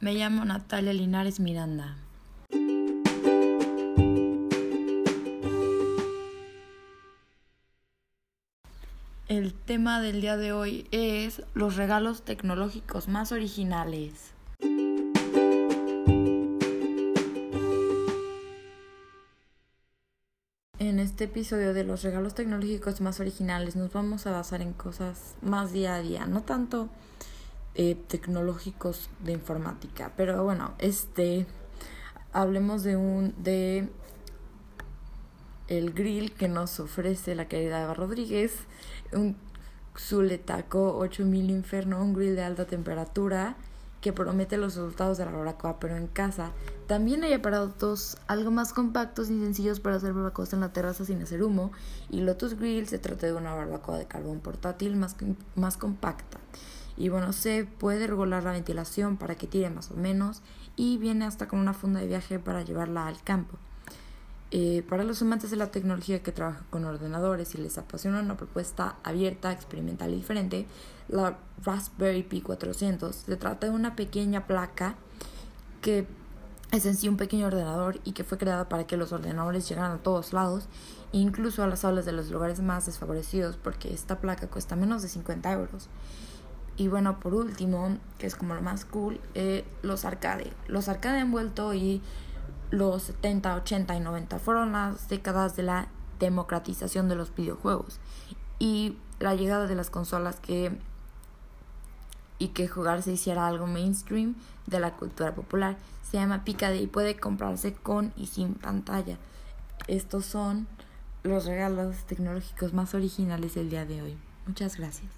Me llamo Natalia Linares Miranda. El tema del día de hoy es los regalos tecnológicos más originales. En este episodio de los regalos tecnológicos más originales nos vamos a basar en cosas más día a día, no tanto eh, tecnológicos de informática, pero bueno, este hablemos de un de el grill que nos ofrece la querida Eva Rodríguez, un Zuletaco 8000 Inferno, un grill de alta temperatura que promete los resultados de la barbacoa, pero en casa. También hay aparatos algo más compactos y sencillos para hacer barbacoas en la terraza sin hacer humo. Y Lotus Grill se trata de una barbacoa de carbón portátil más, más compacta. Y bueno, se puede regular la ventilación para que tire más o menos. Y viene hasta con una funda de viaje para llevarla al campo. Eh, para los amantes de la tecnología que trabajan con ordenadores y les apasiona una propuesta abierta, experimental y diferente, la Raspberry Pi 400 se trata de una pequeña placa que es en sí un pequeño ordenador y que fue creada para que los ordenadores llegaran a todos lados, incluso a las aulas de los lugares más desfavorecidos, porque esta placa cuesta menos de 50 euros. Y bueno, por último, que es como lo más cool, eh, los arcade. Los arcade han vuelto y los 70, 80 y 90 fueron las décadas de la democratización de los videojuegos y la llegada de las consolas que y que jugar se hiciera algo mainstream de la cultura popular. Se llama Picade y puede comprarse con y sin pantalla. Estos son los regalos tecnológicos más originales del día de hoy. Muchas gracias.